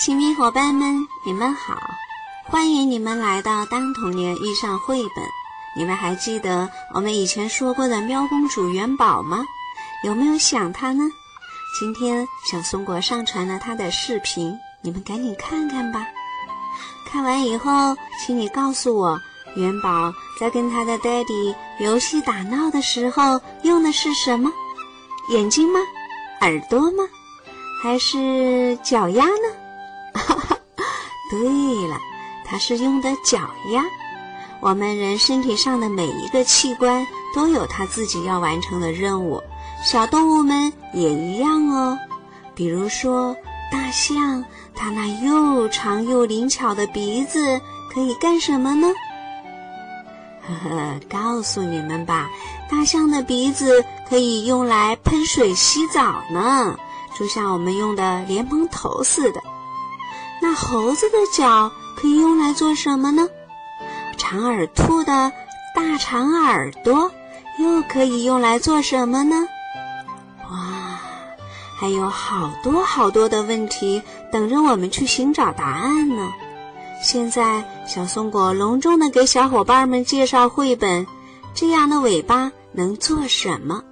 亲密伙伴们，你们好！欢迎你们来到《当童年遇上绘本》。你们还记得我们以前说过的喵公主元宝吗？有没有想它呢？今天小松果上传了它的视频，你们赶紧看看吧。看完以后，请你告诉我，元宝在跟他的 daddy 游戏打闹的时候用的是什么？眼睛吗？耳朵吗？还是脚丫呢？对了，它是用的脚丫。我们人身体上的每一个器官都有它自己要完成的任务，小动物们也一样哦。比如说大象，它那又长又灵巧的鼻子可以干什么呢？呵呵，告诉你们吧，大象的鼻子可以用来喷水洗澡呢，就像我们用的莲蓬头似的。那猴子的脚可以用来做什么呢？长耳兔的大长耳朵又可以用来做什么呢？哇，还有好多好多的问题等着我们去寻找答案呢。现在，小松果隆重的给小伙伴们介绍绘本：这样的尾巴能做什么？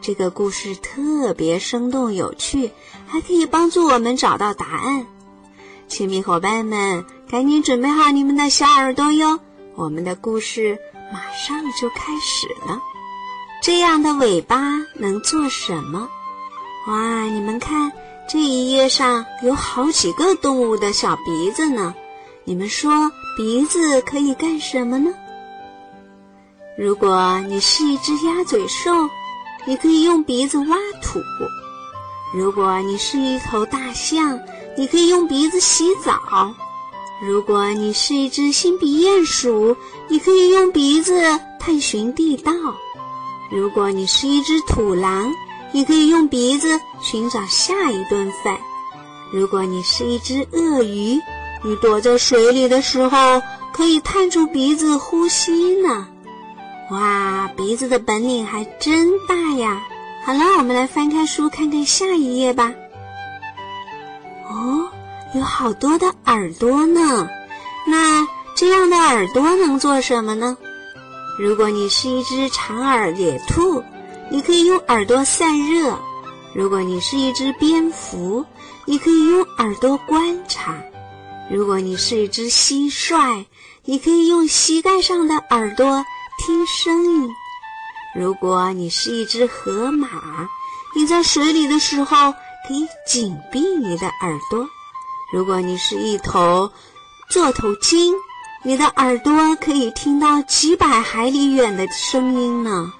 这个故事特别生动有趣，还可以帮助我们找到答案。亲密伙伴们，赶紧准备好你们的小耳朵哟！我们的故事马上就开始了。这样的尾巴能做什么？哇，你们看这一页上有好几个动物的小鼻子呢。你们说鼻子可以干什么呢？如果你是一只鸭嘴兽，你可以用鼻子挖土；如果你是一头大象，你可以用鼻子洗澡。如果你是一只新鼻鼹鼠，你可以用鼻子探寻地道；如果你是一只土狼，你可以用鼻子寻找下一顿饭；如果你是一只鳄鱼，你躲在水里的时候可以探出鼻子呼吸呢。哇，鼻子的本领还真大呀！好了，我们来翻开书看看下一页吧。有好多的耳朵呢。那这样的耳朵能做什么呢？如果你是一只长耳野兔，你可以用耳朵散热；如果你是一只蝙蝠，你可以用耳朵观察；如果你是一只蟋蟀，你可以用膝盖上的耳朵听声音；如果你是一只河马，你在水里的时候。可以紧闭你的耳朵。如果你是一头座头鲸，你的耳朵可以听到几百海里远的声音呢。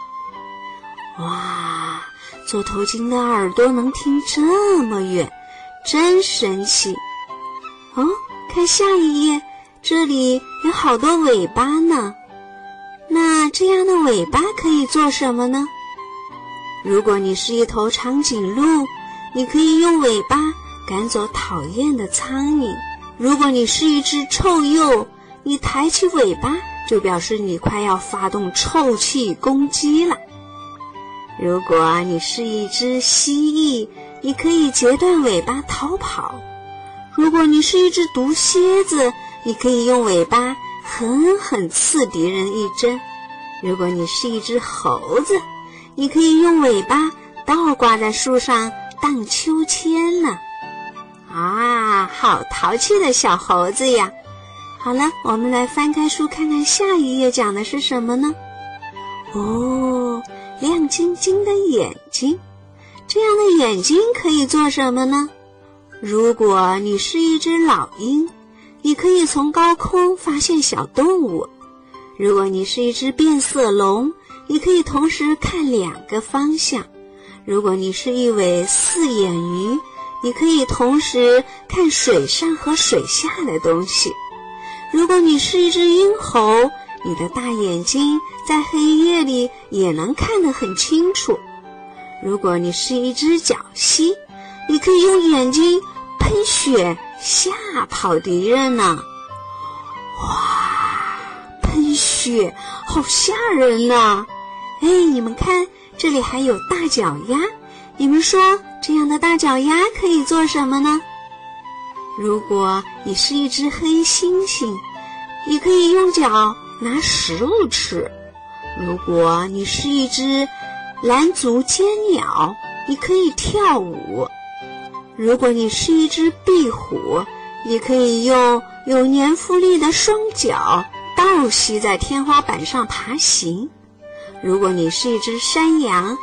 哇，座头鲸的耳朵能听这么远，真神奇！哦，看下一页，这里有好多尾巴呢。那这样的尾巴可以做什么呢？如果你是一头长颈鹿。你可以用尾巴赶走讨厌的苍蝇。如果你是一只臭鼬，你抬起尾巴就表示你快要发动臭气攻击了。如果你是一只蜥蜴，你可以截断尾巴逃跑。如果你是一只毒蝎子，你可以用尾巴狠狠刺敌人一针。如果你是一只猴子，你可以用尾巴倒挂在树上。荡秋千呢，啊，好淘气的小猴子呀！好了，我们来翻开书看看下一页讲的是什么呢？哦，亮晶晶的眼睛，这样的眼睛可以做什么呢？如果你是一只老鹰，你可以从高空发现小动物；如果你是一只变色龙，你可以同时看两个方向。如果你是一尾四眼鱼，你可以同时看水上和水下的东西。如果你是一只鹰猴，你的大眼睛在黑夜里也能看得很清楚。如果你是一只角蜥，你可以用眼睛喷血吓跑敌人呢。哇，喷血好吓人呐！哎，你们看。这里还有大脚丫，你们说这样的大脚丫可以做什么呢？如果你是一只黑猩猩，你可以用脚拿食物吃；如果你是一只蓝足尖鸟，你可以跳舞；如果你是一只壁虎，你可以用有粘附力的双脚倒吸在天花板上爬行；如果你是一只山羊，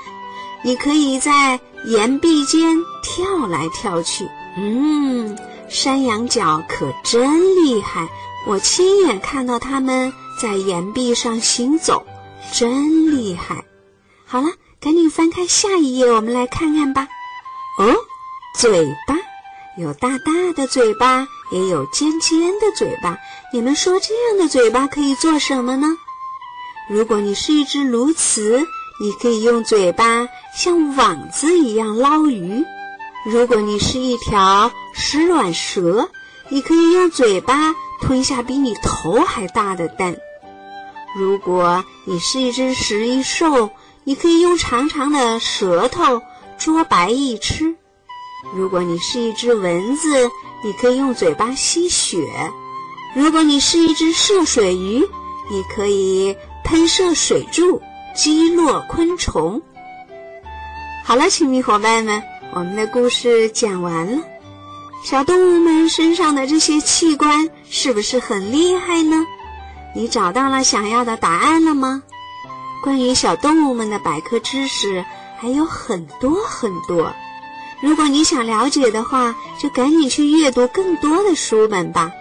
你可以在岩壁间跳来跳去。嗯，山羊角可真厉害，我亲眼看到它们在岩壁上行走，真厉害。好了，赶紧翻开下一页，我们来看看吧。哦，嘴巴。有大大的嘴巴，也有尖尖的嘴巴。你们说这样的嘴巴可以做什么呢？如果你是一只鸬鹚，你可以用嘴巴像网子一样捞鱼；如果你是一条食卵蛇，你可以用嘴巴吞下比你头还大的蛋；如果你是一只食蚁兽，你可以用长长的舌头捉白蚁吃。如果你是一只蚊子，你可以用嘴巴吸血；如果你是一只涉水鱼，你可以喷射水柱。击落昆虫。好了，亲密伙伴们，我们的故事讲完了。小动物们身上的这些器官是不是很厉害呢？你找到了想要的答案了吗？关于小动物们的百科知识还有很多很多。如果你想了解的话，就赶紧去阅读更多的书本吧。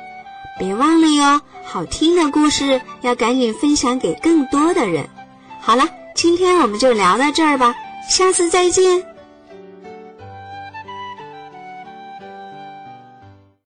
别忘了哟，好听的故事要赶紧分享给更多的人。好了，今天我们就聊到这儿吧，下次再见。